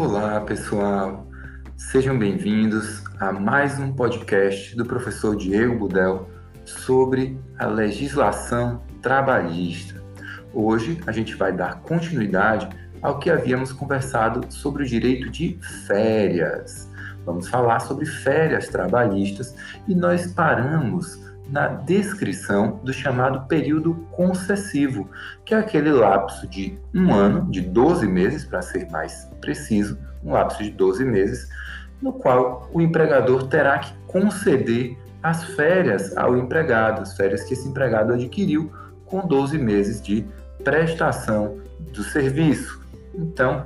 Olá, pessoal. Sejam bem-vindos a mais um podcast do professor Diego Budel sobre a legislação trabalhista. Hoje a gente vai dar continuidade ao que havíamos conversado sobre o direito de férias. Vamos falar sobre férias trabalhistas e nós paramos na descrição do chamado período concessivo, que é aquele lapso de um ano, de 12 meses, para ser mais preciso, um lapso de 12 meses, no qual o empregador terá que conceder as férias ao empregado, as férias que esse empregado adquiriu com 12 meses de prestação do serviço. Então,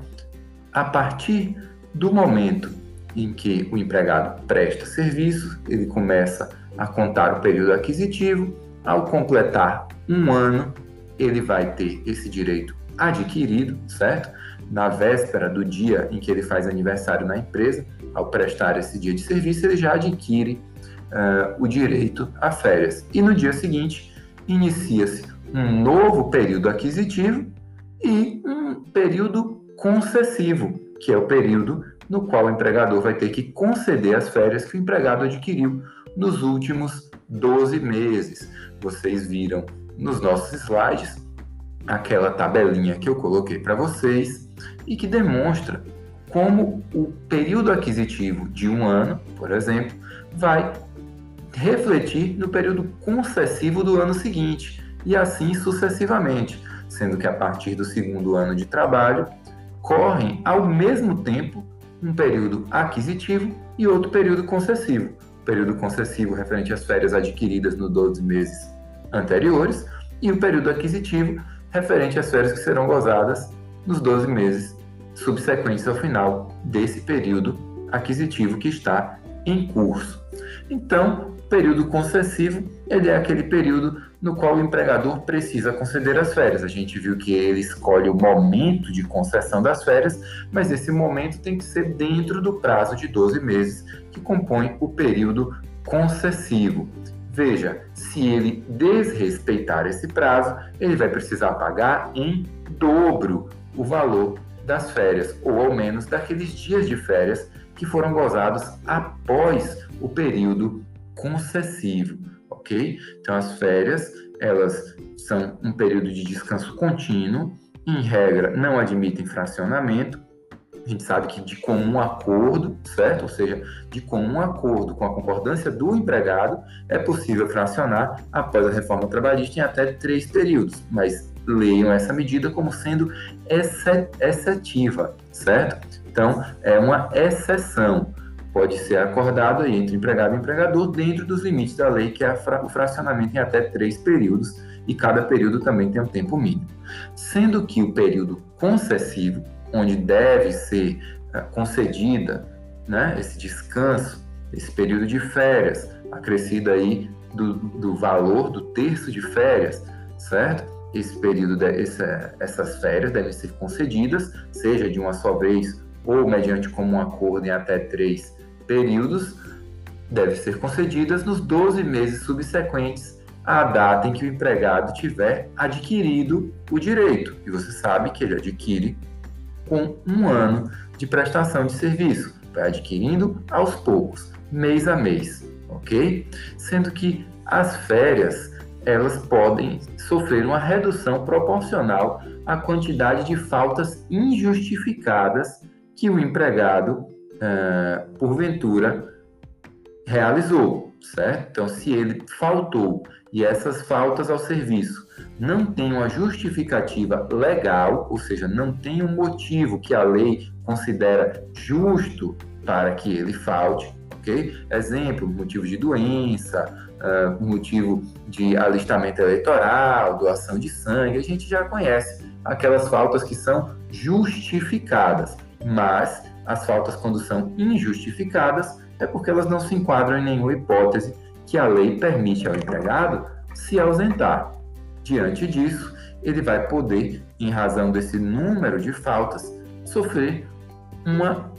a partir do momento em que o empregado presta serviço, ele começa a contar o período aquisitivo. Ao completar um ano, ele vai ter esse direito adquirido, certo? Na véspera do dia em que ele faz aniversário na empresa, ao prestar esse dia de serviço, ele já adquire uh, o direito a férias. E no dia seguinte, inicia-se um novo período aquisitivo e um período concessivo, que é o período no qual o empregador vai ter que conceder as férias que o empregado adquiriu nos últimos 12 meses. Vocês viram nos nossos slides aquela tabelinha que eu coloquei para vocês e que demonstra como o período aquisitivo de um ano, por exemplo, vai refletir no período concessivo do ano seguinte e assim sucessivamente, sendo que a partir do segundo ano de trabalho correm ao mesmo tempo um período aquisitivo e outro período concessivo. Período concessivo referente às férias adquiridas nos 12 meses anteriores e o período aquisitivo referente às férias que serão gozadas nos 12 meses subsequentes ao final desse período aquisitivo que está em curso. Então, período concessivo, ele é aquele período no qual o empregador precisa conceder as férias. A gente viu que ele escolhe o momento de concessão das férias, mas esse momento tem que ser dentro do prazo de 12 meses, que compõe o período concessivo. Veja, se ele desrespeitar esse prazo, ele vai precisar pagar em dobro o valor das férias, ou ao menos daqueles dias de férias que foram gozados após o período concessivo, ok? Então as férias, elas são um período de descanso contínuo, em regra não admitem fracionamento, a gente sabe que de comum acordo, certo? Ou seja, de comum acordo com a concordância do empregado, é possível fracionar após a reforma trabalhista em até três períodos, mas leiam essa medida como sendo excetiva, certo? Então, é uma exceção. Pode ser acordado entre empregado e empregador dentro dos limites da lei, que é o fracionamento em até três períodos, e cada período também tem um tempo mínimo. Sendo que o período concessivo, onde deve ser uh, concedida né, esse descanso, esse período de férias, acrescido aí do, do valor do terço de férias, certo? Esse período, de, essa, essas férias devem ser concedidas, seja de uma só vez ou mediante comum acordo em até três períodos, deve ser concedidas nos 12 meses subsequentes à data em que o empregado tiver adquirido o direito. E você sabe que ele adquire com um ano de prestação de serviço, vai adquirindo aos poucos, mês a mês, ok? Sendo que as férias elas podem sofrer uma redução proporcional à quantidade de faltas injustificadas que o empregado, uh, porventura, realizou, certo? Então, se ele faltou e essas faltas ao serviço não têm uma justificativa legal, ou seja, não tem um motivo que a lei considera justo para que ele falte, ok? Exemplo, motivo de doença, uh, motivo de alistamento eleitoral, doação de sangue, a gente já conhece aquelas faltas que são justificadas mas as faltas, quando são injustificadas, é porque elas não se enquadram em nenhuma hipótese que a lei permite ao empregado se ausentar. Diante disso, ele vai poder, em razão desse número de faltas, sofrer uma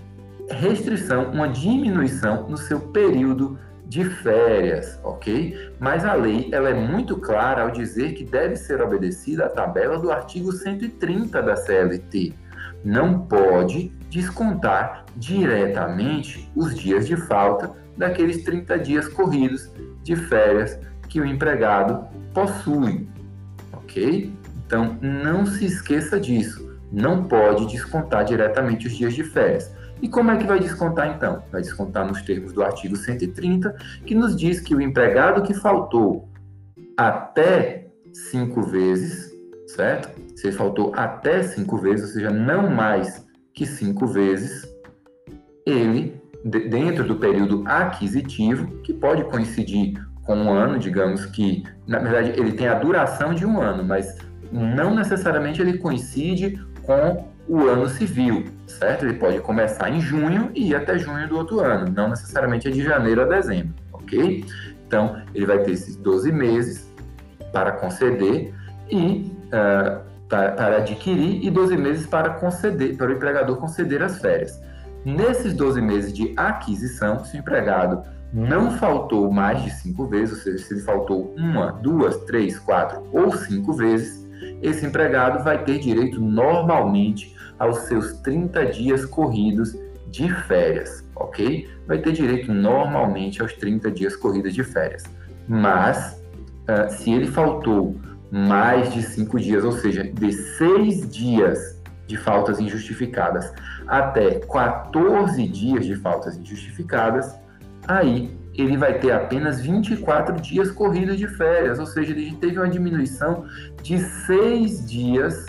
restrição, uma diminuição no seu período de férias, ok? Mas a lei ela é muito clara ao dizer que deve ser obedecida a tabela do artigo 130 da CLT. Não pode descontar diretamente os dias de falta daqueles 30 dias corridos de férias que o empregado possui, ok? Então, não se esqueça disso. Não pode descontar diretamente os dias de férias. E como é que vai descontar então? Vai descontar nos termos do artigo 130, que nos diz que o empregado que faltou até cinco vezes, certo? Se faltou até cinco vezes, ou seja, não mais que cinco vezes, ele, dentro do período aquisitivo, que pode coincidir com um ano, digamos que, na verdade, ele tem a duração de um ano, mas não necessariamente ele coincide com o ano civil, certo? Ele pode começar em junho e ir até junho do outro ano, não necessariamente é de janeiro a dezembro, ok? Então, ele vai ter esses 12 meses para conceder e uh, para adquirir e 12 meses para conceder, para o empregador conceder as férias. Nesses 12 meses de aquisição, se o empregado não faltou mais de cinco vezes, ou seja, se ele faltou uma, duas, três, quatro ou cinco vezes, esse empregado vai ter direito normalmente aos seus 30 dias corridos de férias, ok? Vai ter direito normalmente aos 30 dias corridos de férias. Mas, uh, se ele faltou mais de cinco dias, ou seja, de seis dias de faltas injustificadas até 14 dias de faltas injustificadas, aí ele vai ter apenas 24 dias corridos de férias, ou seja, ele teve uma diminuição de seis dias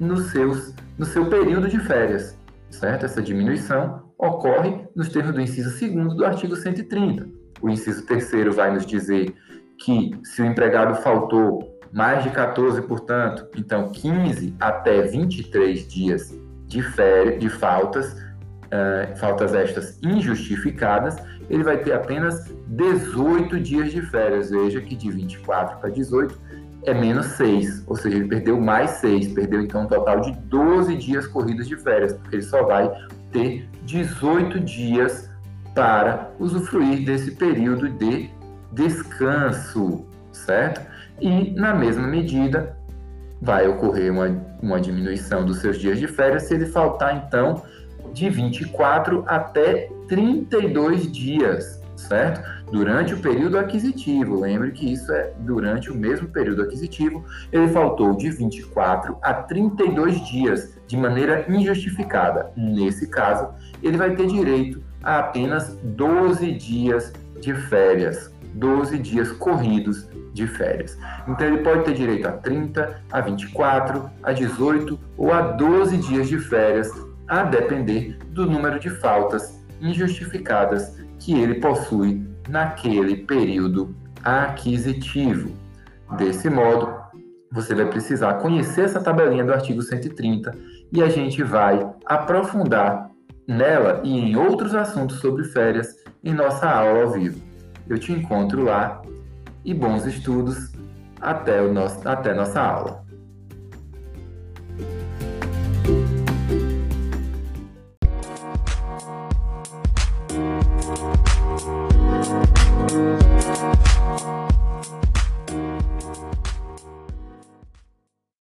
nos seus, no seu período de férias, certo? Essa diminuição ocorre nos termos do inciso 2 do artigo 130. O inciso 3 vai nos dizer que se o empregado faltou mais de 14, portanto, então 15 até 23 dias de férias, de faltas, uh, faltas estas injustificadas, ele vai ter apenas 18 dias de férias. Veja que de 24 para 18 é menos 6, ou seja, ele perdeu mais 6, perdeu então um total de 12 dias corridos de férias, porque ele só vai ter 18 dias para usufruir desse período de descanso, certo? E, na mesma medida, vai ocorrer uma, uma diminuição dos seus dias de férias se ele faltar, então, de 24 até 32 dias, certo? Durante o período aquisitivo. Lembre que isso é durante o mesmo período aquisitivo. Ele faltou de 24 a 32 dias de maneira injustificada. Nesse caso, ele vai ter direito a apenas 12 dias de férias, 12 dias corridos de férias. Então ele pode ter direito a 30, a 24, a 18 ou a 12 dias de férias a depender do número de faltas injustificadas que ele possui naquele período aquisitivo. Desse modo, você vai precisar conhecer essa tabelinha do artigo 130 e a gente vai aprofundar nela e em outros assuntos sobre férias em nossa aula ao vivo. Eu te encontro lá e bons estudos até, o nosso, até nossa aula.